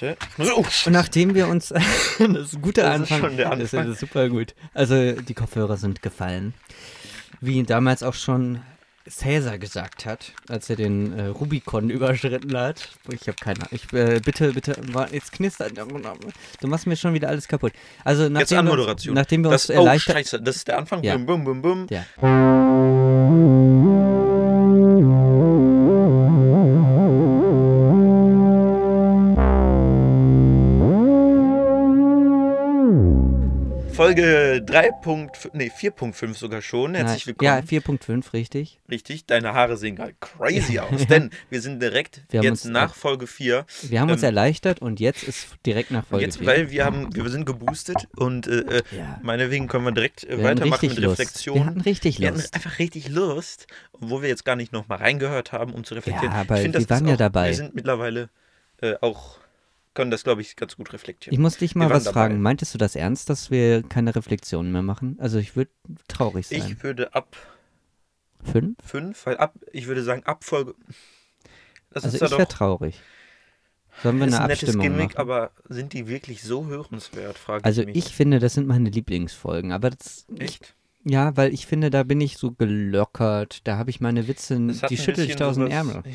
warte. Oh, Und nachdem wir uns, das ist ein guter Das ist Anfang, schon der das ist, Anfang. das ist super gut. Also die Kopfhörer sind gefallen. Wie damals auch schon Cäsar gesagt hat, als er den äh, Rubikon überschritten hat. Ich habe keine Ahnung. Ich, äh, bitte, bitte, jetzt knistert. Du machst mir schon wieder alles kaputt. Also nachdem Jetzt wir, Anmoderation. nachdem wir das, uns oh, erleichtert... scheiße, das ist der Anfang. Ja. Bum, bum, bum, bum. Ja. Folge 3.5, nee, 4.5 sogar schon. Herzlich willkommen. Ja, 4.5, richtig. Richtig, deine Haare sehen gerade crazy aus, denn wir sind direkt Wir jetzt uns- nach Folge 4. Wir haben uns Ähm, erleichtert und jetzt ist direkt nach Folge Jetzt, 4. weil wir haben, wir sind geboostet und äh, äh, Ja. meinetwegen können wir direkt äh, wir weitermachen mit Lust. Reflexion. Wir hatten richtig Wir hatten Lust. einfach richtig Lust, wo wir jetzt gar nicht nochmal reingehört haben, um zu reflektieren. Ja, aber ich find, das wir waren ja dabei. Wir sind mittlerweile äh, auch, können das, glaube ich, ganz gut reflektieren. Ich muss dich mal was dabei. fragen. Meintest du das ernst, dass wir keine Reflexionen mehr machen? Also ich würde traurig sein. Ich würde ab Fünf? 5, weil ab, ich würde sagen, ab Folge. Das Also ist ja ich wäre traurig. Sollen wir ist eine ein nettes Abstimmung Gimmick, machen? aber sind die wirklich so hörenswert, frage Also ich mich. ich finde, das sind meine Lieblingsfolgen. Aber das, ich, Echt? ja, weil ich finde, da bin ich so gelockert. Da habe ich meine Witze, die ein schüttel ich da aus dem Ärmel.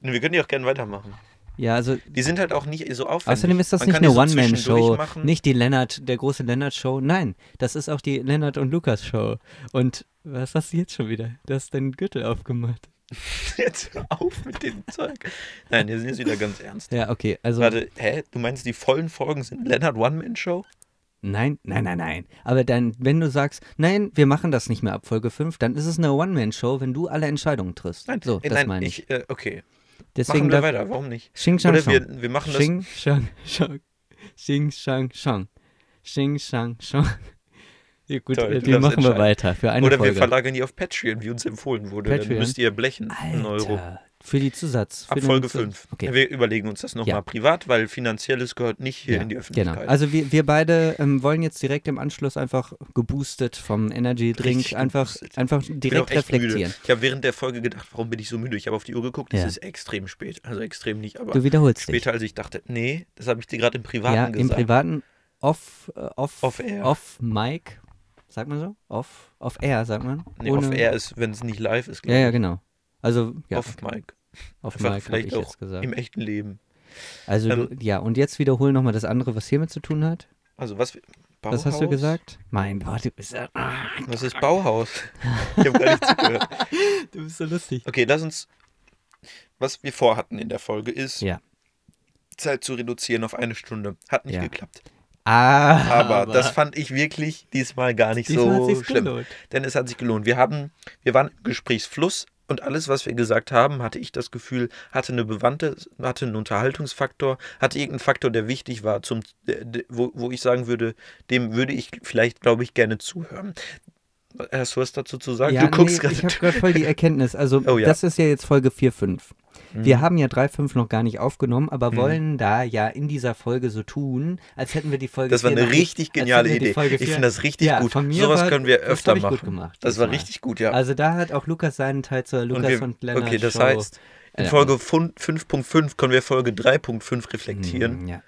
Wir können die auch gerne weitermachen. Ja, also Die sind halt auch nicht so aufwendig. Außerdem ist das Man nicht eine so One-Man-Show, nicht die Lennart, der große Lennart-Show. Nein, das ist auch die Lennart und Lukas-Show. Und was hast du jetzt schon wieder? Du hast deinen Gürtel aufgemacht. Jetzt hör auf mit dem Zeug. Nein, wir sind jetzt wieder ganz ernst. Ja, okay, also Warte, hä? Du meinst, die vollen Folgen sind Leonard One-Man-Show? nein, nein, nein, nein. Aber dann, wenn du sagst, nein, wir machen das nicht mehr ab Folge 5, dann ist es eine One-Man-Show, wenn du alle Entscheidungen triffst. Nein, so, äh, das nein, meine ich. ich. Äh, okay, Deswegen machen wir weiter. Warum nicht? Xing, Shang, Oder Shang. wir, wir machen das. Xing, Shang, Shang. Xing, Shang, Shang. Xing, Shang, Shang. Ja, gut, Toll, äh, die machen wir weiter für eine Oder wir Folge. verlagern die auf Patreon, wie uns empfohlen wurde. Dann Patreon? müsst ihr blechen. Einen Euro. Für die Zusatz. Für Ab Folge Zu- 5. Okay. Wir überlegen uns das nochmal Ja. privat, weil finanzielles gehört nicht hier Ja, in die Öffentlichkeit. Genau. Also wir, wir beide ähm, wollen jetzt direkt im Anschluss einfach geboostet vom Energy Drink Richtig einfach, geboostet. einfach Ich direkt müde. reflektieren. Ich habe während der Folge gedacht, warum bin ich so müde? Ich habe auf die Uhr geguckt, es Ja. ist extrem spät. Also extrem nicht, aber Du wiederholst später, als ich dachte. Nee, das habe ich dir gerade im dich. Privaten Ja, gesagt. im Privaten off, äh, off, Off air. off Mic, sagt man so? Off, off Air, sagt man? Nee, Ohne- auf Air ist, wenn es nicht live ist, Ja, glaub ja, ich. genau. Also, ja, Auf okay. Mic. Auf Einfach habe vielleicht ich auch jetzt gesagt. im echten Leben. Also, Ähm, du, ja, und jetzt wiederhol nochmal das andere, was hiermit zu tun hat. Also was? Was hast du Bauhaus? gesagt? Mein Gott, du bist, ja- Was ist Bauhaus? Ich habe gar nicht zugehört. du bist so lustig. Okay, lass uns. Was wir vorhatten in der Folge ist, Ja. Zeit zu reduzieren auf eine Stunde. Hat nicht Ja. geklappt. Ah, Aber, das fand ich wirklich diesmal gar nicht diesmal so schlimm. gelohnt. Denn es hat sich gelohnt. Wir haben, wir waren im Gesprächsfluss und alles, was wir gesagt haben, hatte ich das Gefühl, hatte eine Bewandte, hatte einen Unterhaltungsfaktor, hatte irgendeinen Faktor, der wichtig war, zum, wo, wo ich sagen würde, dem würde ich vielleicht, glaube ich, gerne zuhören. Hast du was dazu zu sagen? Ja, du guckst nee, gerade. ich habe gerade voll die Erkenntnis. Also, Oh ja. das ist ja jetzt Folge 4, 5. Mhm. Wir haben ja 3, 5 noch gar nicht aufgenommen, aber Mhm. wollen da ja in dieser Folge so tun, als hätten wir die Folge Das war 4 eine richtig geniale Idee. Ich 4 finde das richtig Ja, gut. von mir Sowas war- können wir das öfter hab ich gut machen. gemacht das war diesmal. richtig gut, ja. Also da hat auch Lukas seinen Teil zur Lukas wir- und, Lennart okay, das Show. heißt, in. Folge fun- 5.5 können wir Folge 3.5 reflektieren. Hm, Ja.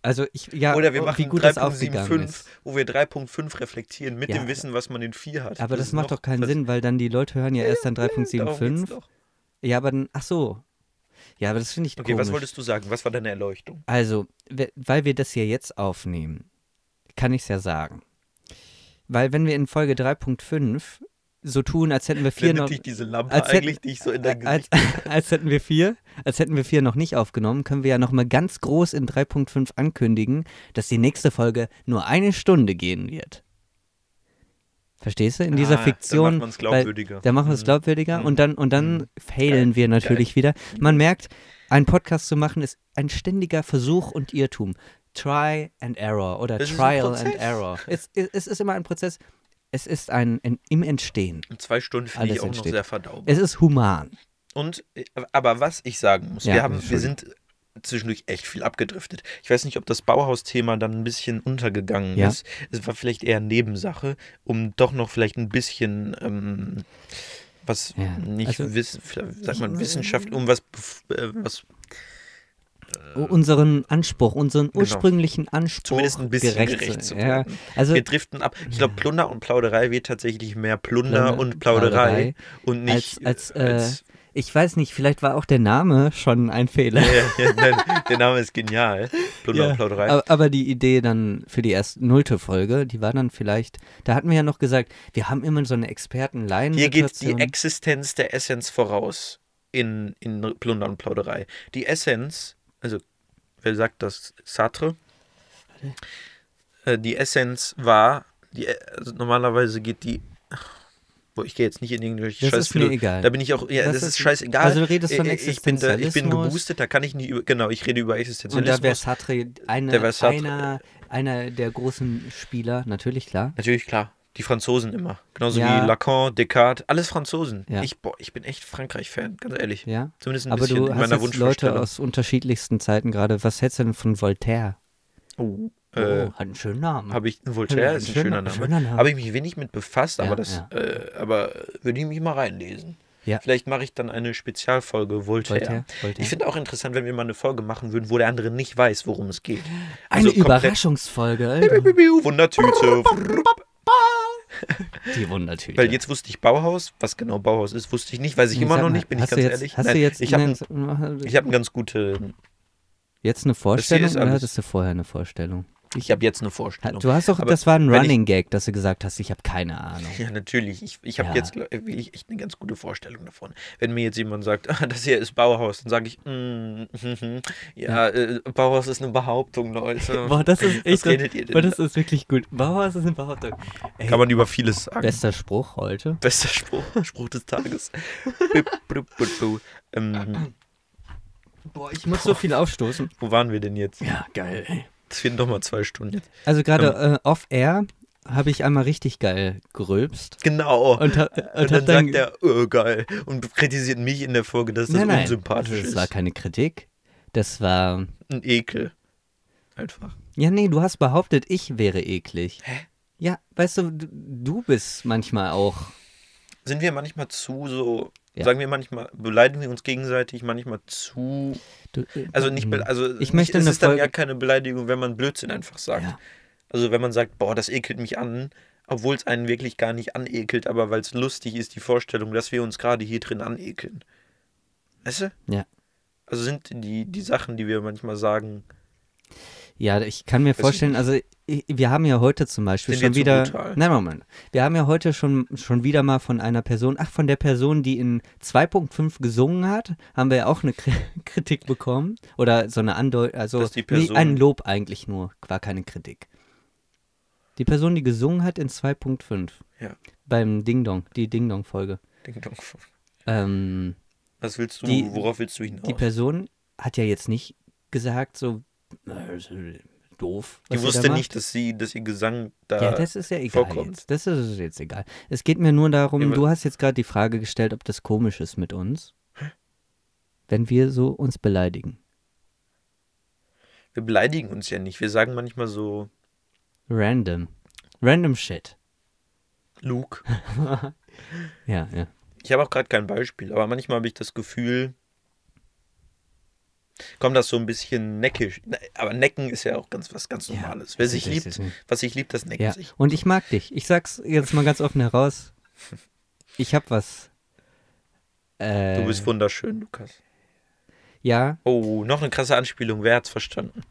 Also ich, ja, Oder wir oh, machen wie gut das aufgegangen 3.75, ist. wo wir 3.5 reflektieren mit Ja. dem Wissen, was man in 4 hat. Aber das, ist macht doch keinen das- Sinn, weil dann die Leute hören ja erst dann Darum geht's 3.75. doch. Ja, aber dann, ach so. Ja, aber das finde ich Okay, komisch. was wolltest du sagen? Was war deine Erleuchtung? Also, we- weil wir das hier jetzt aufnehmen, kann ich es ja sagen. Weil wenn wir in Folge 3.5 so tun, als hätten wir vier Blendet noch, dich diese Lampe als hätten- eigentlich, die ich so in dein als, Gesicht... als hätten wir vier, als hätten wir vier noch nicht aufgenommen, können wir ja noch mal ganz groß in 3.5 ankündigen, dass die nächste Folge nur eine Stunde gehen wird. Verstehst du? In dieser Ah, Fiktion. Dann macht man es glaubwürdiger. Da machen wir es Mhm. glaubwürdiger Mhm. und dann, und dann Mhm. failen Geil. wir natürlich wieder. Man merkt, ein Podcast zu machen ist ein ständiger Versuch und Irrtum. Try and Error oder Es Trial and. Error. Es, es, es ist immer ein Prozess. Es ist ein, ein im Entstehen. Und zwei Stunden finde ich auch noch entsteht. sehr verdaubar. Es ist human. Und, äh, aber was ich sagen muss, Ja, wir, haben, wir sind zwischendurch echt viel abgedriftet. Ich weiß nicht, ob das Bauhaus-Thema dann ein bisschen untergegangen Ja. ist. Es war vielleicht eher Nebensache, um doch noch vielleicht ein bisschen ähm, was Ja, nicht also- wiss, sagt man Wissenschaft, um was, äh, was unseren Anspruch, unseren ursprünglichen Anspruch Zumindest ein bisschen gerecht, gerecht zu ja. werden. Also wir driften ab. Ich glaube, Plunder und Plauderei wird tatsächlich mehr Plunder Plunder- und Plauderei, Plauderei und nicht als, als, äh, äh, als ich weiß nicht, vielleicht war auch der Name schon ein Fehler. ja, ja, nein, der Name ist genial. Plunder Ja, und Plauderei. Aber, aber die Idee dann für die erste nullte Folge, die war dann vielleicht, da hatten wir ja noch gesagt, wir haben immer so eine experten Hier geht die Existenz der Essenz voraus in, in Plunder und Plauderei. Die Essenz, also wer sagt das? Sartre? Äh, die Essenz war, die, also normalerweise geht die. Boah, ich gehe jetzt nicht in irgendwelche Das scheiß ist mir Philo- egal. Da bin ich auch, ja, Das das, ist- ist scheißegal. also du redest von Äh, ich bin, ich bin Existenzialismus. geboostet, da kann ich nicht über, genau, ich rede über Und Existenzialismus. da wäre Sartre, eine, Der wär Sartre. einer, einer der großen Spieler, natürlich klar. Natürlich, klar. Die Franzosen immer. Genauso Ja. wie Lacan, Descartes, alles Franzosen. Ja. Ich, boah, ich bin echt Frankreich-Fan, ganz ehrlich. Ja. Zumindest ein Aber bisschen du in hast meiner jetzt Leute aus unterschiedlichsten Zeiten gerade. Was hältst du denn von Voltaire? Oh, oh, äh, hat einen schönen Namen. habe ich, Voltaire ist ein schöner- schöner Name. schöner Name. Habe ich mich wenig mit befasst, Ja, aber das, ja. äh, aber würde ich mich mal reinlesen. Ja. Vielleicht mache ich dann eine Spezialfolge Voltaire. Voltaire, Voltaire. Ich finde auch interessant, wenn wir mal eine Folge machen würden, wo der andere nicht weiß, worum es geht. Eine Also komplett- Überraschungsfolge. Alter. Wundertüte. Die Wundertüte. Weil jetzt wusste ich Bauhaus. Was genau Bauhaus ist, wusste ich nicht. Weiß ich immer Sag noch mal, nicht, bin ich ganz jetzt, ehrlich. Hast Nein, du jetzt, ich habe ich hab eine ganz gute. jetzt eine Vorstellung oder hattest du vorher eine Vorstellung? Ich habe jetzt eine Vorstellung. Du hast doch, Aber das war ein wenn ich- Running Gag, dass du gesagt hast, ich habe keine Ahnung. Ja, natürlich. Ich, ich habe Ja. jetzt wirklich echt eine ganz gute Vorstellung davon. Wenn mir jetzt jemand sagt, ah, das hier ist Bauhaus, dann sage ich, mm, mhm, ja, Äh, Bauhaus ist eine Behauptung, Leute. Boah, das ist echt, Was redet ihr denn? boah, das ist wirklich gut. Bauhaus ist eine Behauptung. Ey, Kann man über vieles sagen. bester Spruch heute. Bester Spruch, Spruch des Tages. Ähm, Boah, ich muss so viel aufstoßen. wo waren wir denn jetzt? Ja, geil. Ey. Es fehlen doch mal zwei Stunden jetzt. Also gerade äh, off-air habe ich einmal richtig geil gerülpst. Genau. Und, ha und, Und hab dann sagt er, oh, geil. Und kritisiert mich in der Folge, dass das nein, nein, unsympathisch das ist. war keine Kritik. Das war, Ein Ekel. Einfach. ja nee, du hast behauptet, ich wäre eklig. Hä? Ja, weißt du, du bist manchmal auch, Sind wir manchmal zu so, Ja. sagen wir manchmal, beleidigen wir uns gegenseitig manchmal zu. du, äh, Also nicht, also Ich nicht, möchte es eine ist dann Folge- ja keine Beleidigung, wenn man Blödsinn einfach sagt. Ja. Also wenn man sagt, boah, das ekelt mich an, obwohl es einen wirklich gar nicht anekelt, aber weil es lustig ist, die Vorstellung, dass wir uns gerade hier drin anekeln. Weißt du? Ja. Also sind die, die Sachen, die wir manchmal sagen, Ja, ich kann mir vorstellen, also wir haben ja heute zum Beispiel Sind schon wieder. brutal? Nein, Moment. Wir haben ja heute schon, schon wieder mal von einer Person, ach, von der Person, die in 2.5 gesungen hat, haben wir ja auch eine Kri Kritik bekommen. Oder so eine Andeutung, also die nee, Person- ein Lob eigentlich nur, war keine Kritik. Die Person, die gesungen hat in 2.5. Ja. Beim Ding Dong, die Ding Dong Folge. Ding Dong. Ähm, was willst du, Die- worauf willst du hinaus? die Person hat ja jetzt nicht gesagt, so, "Na, das ist doof. die wusste macht." nicht, dass sie, dass ihr Gesang da. Ja, das ist ja egal vorkommt. jetzt. Das ist jetzt egal. Es geht mir nur darum, Ja, du hast jetzt gerade die Frage gestellt, ob das komisch ist mit uns. Wenn wir so uns beleidigen. wir beleidigen uns ja nicht. Wir sagen manchmal so, Random. Random Shit. Luke. Ja, ja. Ich habe auch gerade kein Beispiel, aber manchmal habe ich das Gefühl, kommt das so ein bisschen neckisch. Ne, Aber necken ist ja auch ganz was ganz Ja, Normales. Wer das sich liebt, ist- was sich liebt, das neckt ja. sich. Und ich mag dich. Ich sag's jetzt mal ganz offen heraus. Ich hab was. Äh, Du bist wunderschön, Lukas. Ja, Oh, noch eine krasse Anspielung. Wer hat's verstanden?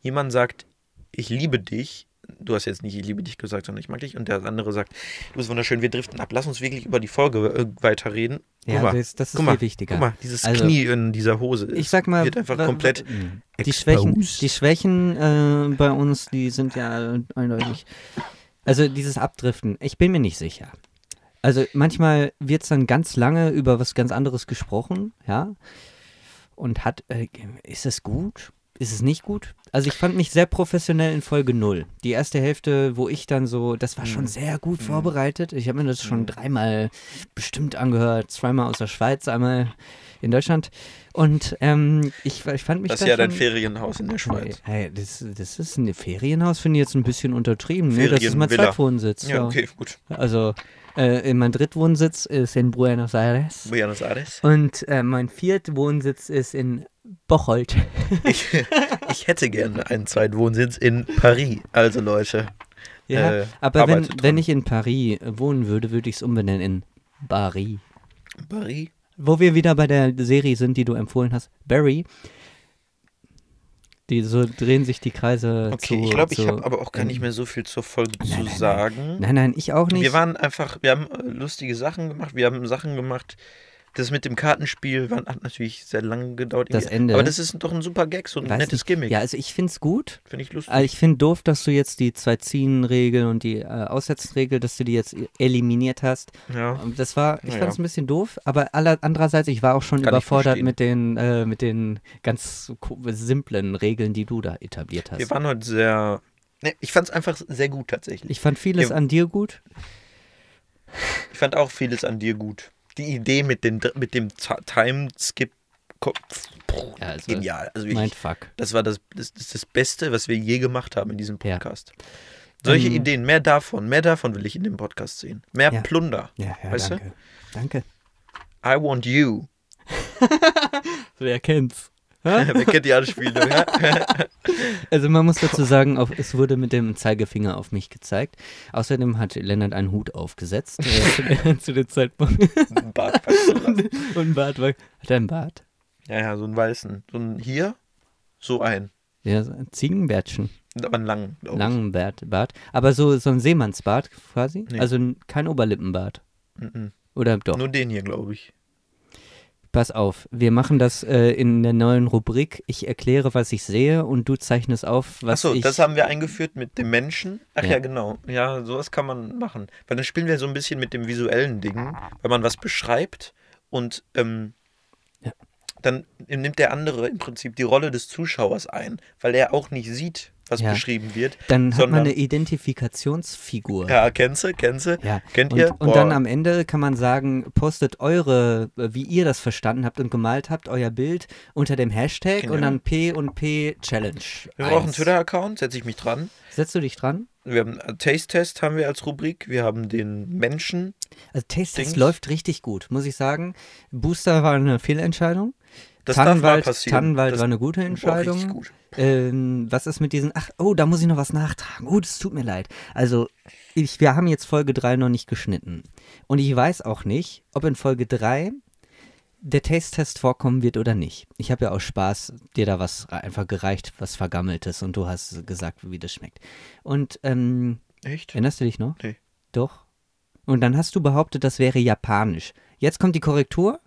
Jemand sagt, ich liebe dich. Du hast jetzt nicht ich liebe dich gesagt, sondern ich mag dich. Und der andere sagt, du bist wunderschön, wir driften ab. Lass uns wirklich über die Folge äh, weiterreden. Guck ja mal, das, das ist guck mal, viel wichtiger. guck mal, dieses Also, Knie in dieser Hose ist, Ich sag mal, wird einfach komplett die Schwächen, die Schwächen äh, bei uns, die sind ja eindeutig. Also dieses Abdriften, ich bin mir nicht sicher. Also manchmal wird es dann ganz lange über was ganz anderes gesprochen, ja. Und hat, äh, ist es gut? Ist es nicht gut? Also ich fand mich sehr professionell in Folge 0. Die erste Hälfte, wo ich dann so, das war schon Mhm. sehr gut vorbereitet. Ich habe mir das schon dreimal bestimmt angehört. Zweimal aus der Schweiz, einmal in Deutschland. Und ähm, ich, ich fand mich Das da ist ja dein Ferienhaus in der Schweiz. Hey, das, das ist ein Ferienhaus, finde ich jetzt ein bisschen untertrieben. Nee, das ist mein. Zweitwohnsitz. Ja, okay, gut. Also, äh, mein Drittwohnsitz ist in Buenos Aires. Buenos Aires. Und äh, mein Viertwohnsitz ist in Bocholt. Ich, ich hätte gerne einen Zweitwohnsitz in Paris. Also Leute, Ja, Äh, aber wenn, dran. wenn ich in Paris wohnen würde, würde ich es umbenennen in Barry. Paris. Wo wir wieder bei der Serie sind, die du empfohlen hast, Barry. Die so drehen sich die Kreise Okay, zu. ich glaube, ich habe aber auch gar nicht mehr so viel zur Folge nein, zu nein, nein. sagen. Nein, nein, ich auch nicht. Wir waren einfach, wir haben äh, lustige Sachen gemacht, wir haben Sachen gemacht. Das mit dem Kartenspiel war, hat natürlich sehr lange gedauert. Das. Ende. Aber das ist doch ein super Gag, so ein Weiß nettes nicht. Gimmick. Ja, also ich finde es gut. Finde ich lustig. Aber ich finde doof, dass du jetzt die zwei Ziehen-Regel und die äh, Aussetzen-Regel, dass du die jetzt eliminiert hast. ja. Ähm, Das war, ich Naja. fand es ein bisschen doof, aber aller, andererseits, ich war auch schon Kann überfordert mit den, äh, mit den ganz simplen Regeln, die du da etabliert hast. Wir waren heute sehr. Ne, ich fand es einfach sehr gut tatsächlich. Ich fand vieles Ja. an dir gut. Ich fand auch vieles an dir gut. Die Idee mit, den, mit dem Time-Skip. Ja, also, Genial. Also wirklich, Mindfuck. das war das, das, das, das Beste, was wir je gemacht haben in diesem Ja. Podcast. Solche Ähm, Ideen, mehr davon, mehr davon will ich in dem Podcast sehen. Mehr Ja. Plunder. Ja, ja, Weißt du? danke. Danke. I want you. Wer kennt's? Wer kennt die Anspielung? Also man muss dazu sagen, auf, es wurde mit dem Zeigefinger auf mich gezeigt. Außerdem hat Lennart einen Hut aufgesetzt äh, zu, dem Zeitpunkt. Ein Bart lassen. Und ein Bart. Hat er einen Bart? Ja, ja, so einen weißen. So ein hier, so ein. Ja, so ein Ziegenbärtchen. Aber einen langen. Langen Bart, Bart. Aber so, so ein Seemannsbart quasi. Nee. Also kein Oberlippenbart. Mhm. Oder doch? Nur den hier, glaube ich. Pass auf, wir machen das äh, in der neuen Rubrik. Ich erkläre, was ich sehe und du zeichnest auf, was Achso, ich. das haben wir eingeführt mit dem Menschen. Ach ja. Ja. genau. Ja, sowas kann man machen. Weil dann spielen wir so ein bisschen mit dem visuellen Ding, weil man was beschreibt und ähm, Ja. dann nimmt der andere im Prinzip die Rolle des Zuschauers ein, weil er auch nicht sieht, was Ja. beschrieben wird. dann hat man eine Identifikationsfigur. Ja, kennst du, kennst du? Ja, Kennt und, ihr? und dann am Ende kann man sagen, postet eure, äh, wie ihr das verstanden habt und gemalt habt, euer Bild unter dem Hashtag Genau. und dann P und P Challenge. Wir haben auch einen. Twitter-Account, setze ich mich dran. Setzt du dich dran? Wir haben einen Taste-Test haben wir als Rubrik. Wir haben den Menschen. Also Taste Test läuft richtig gut, muss ich sagen. Booster war eine Fehlentscheidung. Das Tannenwald. Tannenwald Das- war eine gute Entscheidung. richtig gut. Ähm, was ist mit diesen. Ach, oh, da muss ich noch was nachtragen. Oh, das tut mir leid. Also, ich, wir haben jetzt Folge 3 noch nicht geschnitten. Und ich weiß auch nicht, ob in Folge 3 der Taste-Test vorkommen wird oder nicht. Ich habe ja aus Spaß dir da was einfach gereicht, was Vergammeltes und du hast gesagt, wie das schmeckt. Und, ähm, Echt? erinnerst du dich noch? Nee. Doch. Und dann hast du behauptet, das wäre japanisch. Jetzt kommt die Korrektur.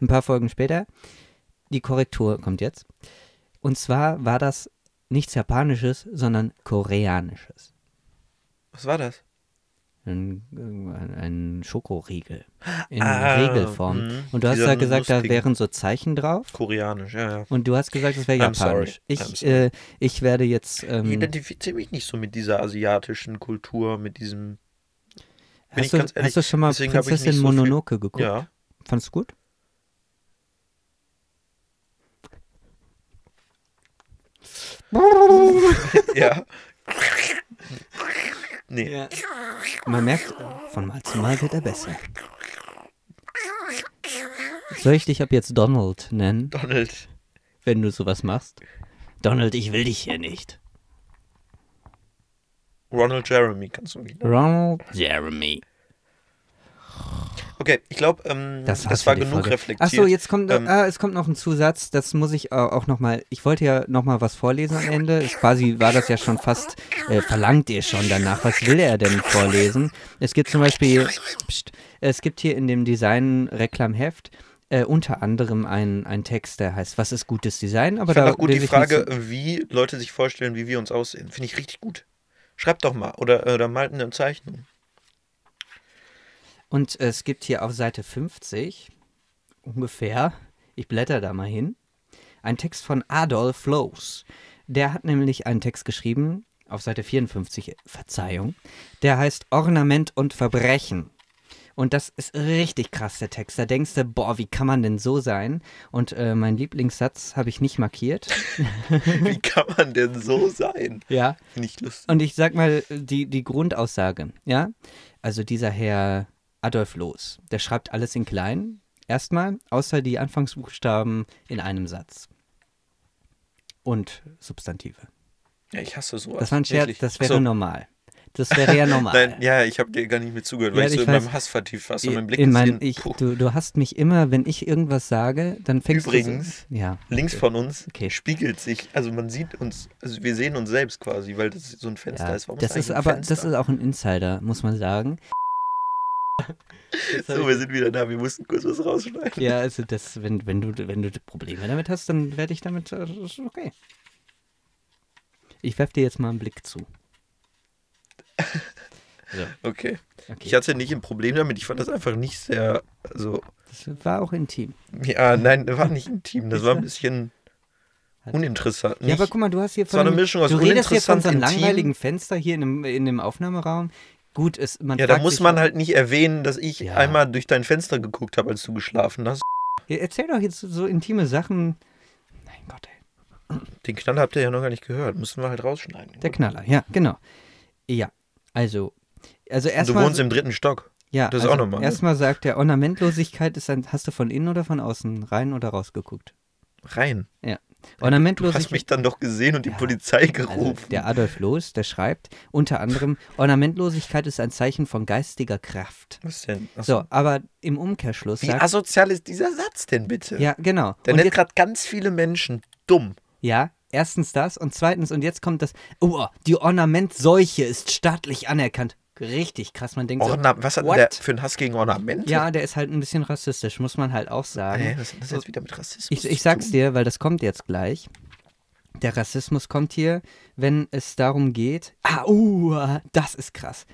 Ein paar Folgen später. Die Korrektur kommt jetzt. Und zwar war das nichts Japanisches, sondern Koreanisches. Was war das? Ein, ein Schokoriegel. In Ah, Regelform. mhm. Und du hast ja gesagt, da wären so Zeichen drauf. Koreanisch, ja, ja. Und du hast gesagt, das wäre japanisch. Ich, äh, ich werde jetzt. Ich Ähm, identifiziere mich nicht so mit dieser asiatischen Kultur, mit diesem. ich hast, du, hast du schon mal deswegen ich Prinzessin so Mononoke geguckt? Ja. Fandest du gut? ja. Nee. Ja. Man merkt, von Mal zu Mal wird er besser. Soll ich dich ab jetzt Donald nennen, Donald. wenn du sowas machst? Donald, ich will dich hier nicht. Ronald Jeremy, kannst du mich. Ronald Jeremy. Okay, ich glaube, ähm, das, war's war genug Folge. reflektiert. Achso, jetzt kommt, noch- Ähm, ah, es kommt noch ein Zusatz, das muss ich au- auch nochmal, ich wollte ja nochmal was vorlesen am Ende, es quasi war das ja schon fast, äh, verlangt ihr schon danach, was will er denn vorlesen? Es gibt zum Beispiel, pst, es gibt hier in dem Design-Reklamheft äh, unter anderem einen, einen Text, der heißt, was ist gutes Design? Aber ich da auch gut die Frage, so- wie Leute sich vorstellen, wie wir uns aussehen. Finde ich richtig gut. Schreibt doch mal. Oder, oder malt eine Zeichnung. Und es gibt hier auf Seite 50 ungefähr, ich blätter da mal hin, einen Text von Adolf Loos. Der hat nämlich einen Text geschrieben, auf Seite 54, Verzeihung, der heißt Ornament und Verbrechen. Und das ist richtig krass, der Text. Da denkst du, boah, wie kann man denn so sein? Und äh, mein Lieblingssatz habe ich nicht markiert. Wie kann man denn so sein? ja. Finde ich lustig. Und ich sag mal die, die Grundaussage, ja? Also dieser Herr Adolf Loos, der schreibt alles in klein, erstmal, außer die Anfangsbuchstaben in einem Satz. und Substantive. Ja, ich hasse sowas. Das war ein Scherz, das wäre so. normal. Das wäre ja normal. Nein, ja, ich habe dir gar nicht mehr zugehört, weil Ja, ich so ich in weiß. meinem Hass vertieft war. So mein Blick in ist mein, ich, du, du hast mich immer, wenn ich irgendwas sage, dann fängst Übrigens, du so, ja. Links von uns Okay. spiegelt sich, also man sieht uns, also wir sehen uns selbst quasi, weil das so ein Fenster ja. ist. Warum Das ist ein aber, Fenster? das ist auch ein Insider, muss man sagen. So, wir sind wieder da, wir mussten kurz was rausschneiden. Ja, also das, wenn, wenn du, wenn du Probleme damit hast, dann werde ich damit, äh, okay. Ich werfe dir jetzt mal einen Blick zu. So, Okay. okay. Ich hatte nicht ein Problem damit, ich fand das einfach nicht sehr, also, das war auch intim. ja, nein, das war nicht intim, das war ein bisschen uninteressant. Ja, aber Nicht- guck mal, du hast hier war eine einem- Mischung aus Du redest hier von so einem langweiligen Fenster hier in dem, in dem Aufnahmeraum. Gut, es, man ja, da muss man halt nicht erwähnen, dass ich Ja. einmal durch dein Fenster geguckt habe, als du geschlafen hast. Ja, Erzähl doch jetzt so intime Sachen. Mein Gott, ey. Den Knaller habt ihr ja noch gar nicht gehört, müssen wir halt rausschneiden. Der Knaller, ja, genau. Ja, also, also Und du wohnst im dritten Stock. ja, das ist also auch nochmal, ne? Erstmal sagt der Ornamentlosigkeit ist ein. Hast du von innen oder von außen rein oder rausgeguckt? Rein. Ja. Du hast Ornamentlosigkeit. mich dann doch gesehen und die Ja, Polizei Also, gerufen. der Adolf Loos, der schreibt unter anderem, Ornamentlosigkeit ist ein Zeichen von geistiger Kraft. Was denn? Ach So, aber im Umkehrschluss Wie sagt. asozial ist dieser Satz denn bitte? Ja, genau. Der Und nennt gerade ganz viele Menschen dumm. ja, erstens das und zweitens, und jetzt kommt das, oh, die Ornamentseuche ist staatlich anerkannt. Richtig krass, man denkt so, Orna was hat denn what? der für einen Hass gegen Ornamente? ja, der ist halt ein bisschen rassistisch, muss man halt auch sagen. Was hat das jetzt wieder mit Rassismus Ich, ich sag's dir, weil das kommt jetzt gleich. Der Rassismus kommt hier, wenn es darum geht. Ah, uh, das ist krass.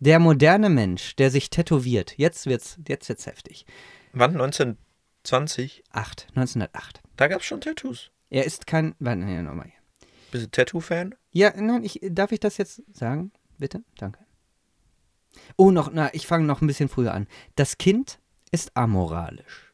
Der moderne Mensch, der sich tätowiert, jetzt wird's, jetzt wird's heftig. Wann? 1920? 8, 1908. Da gab es schon Tattoos. Er ist kein. Warte, nee, nochmal hier. Bist du Tattoo-Fan? Ja, nein, ich, darf ich das jetzt sagen? Bitte? Danke. Oh, noch, na, ich fange noch ein bisschen früher an. Das Kind ist amoralisch.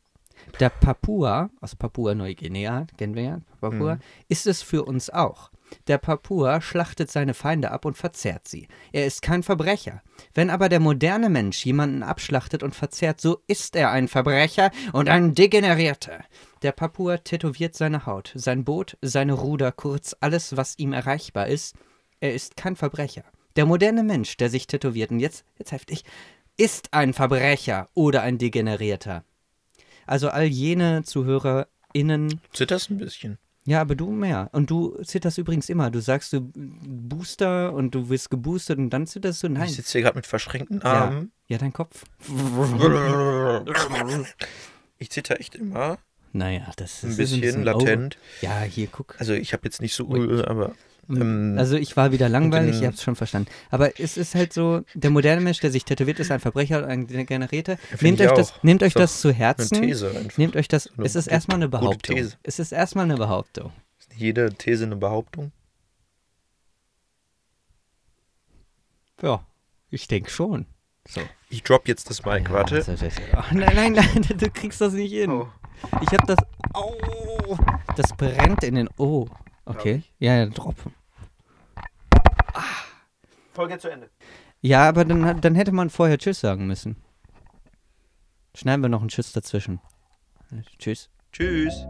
Der Papua, aus Papua-Neuguinea, kennen wir ja, Papua, Mhm. ist es für uns auch. Der Papua schlachtet seine Feinde ab und verzehrt sie. Er ist kein Verbrecher. Wenn aber der moderne Mensch jemanden abschlachtet und verzehrt, so ist er ein Verbrecher und ein Degenerierter. Der Papua tätowiert seine Haut, sein Boot, seine Ruder, kurz alles, was ihm erreichbar ist. Er ist kein Verbrecher. Der moderne Mensch, der sich tätowiert, und jetzt, jetzt heftig, ist ein Verbrecher oder ein Degenerierter. Also all jene ZuhörerInnen, Zitterst ein bisschen. ja, aber du mehr. Und du zitterst übrigens immer. Du sagst du Booster und du wirst geboostet und dann zitterst du. Nein. Ich sitze hier gerade mit verschränkten Ja. Armen. Ja, dein Kopf. Ich zitter echt immer. Naja, das Ein ist bisschen latent. Oh. Ja, hier, guck. Also ich habe jetzt nicht so, Ui. aber Also ich war wieder langweilig, ihr habt es schon verstanden. Aber es ist halt so, der moderne Mensch, der sich tätowiert, ist ein Verbrecher und ein Generierter. find Nehmt euch, das, nehmt euch das zu eine Herzen. These einfach. Nehmt euch das. Es ist erstmal eine Behauptung. Es ist erstmal eine Behauptung. Ist jede These eine Behauptung? Ja, ich denke schon. So. Ich drop jetzt das Mic, warte. Nein, nein, nein, du kriegst das nicht hin. Oh. Ich hab das. Au! Das brennt in den. Oh. Okay. Ja, ja, drop. Folge zu Ende. Ja, aber dann, dann hätte man vorher Tschüss sagen müssen. Schneiden wir noch einen Tschüss dazwischen. Tschüss. Tschüss.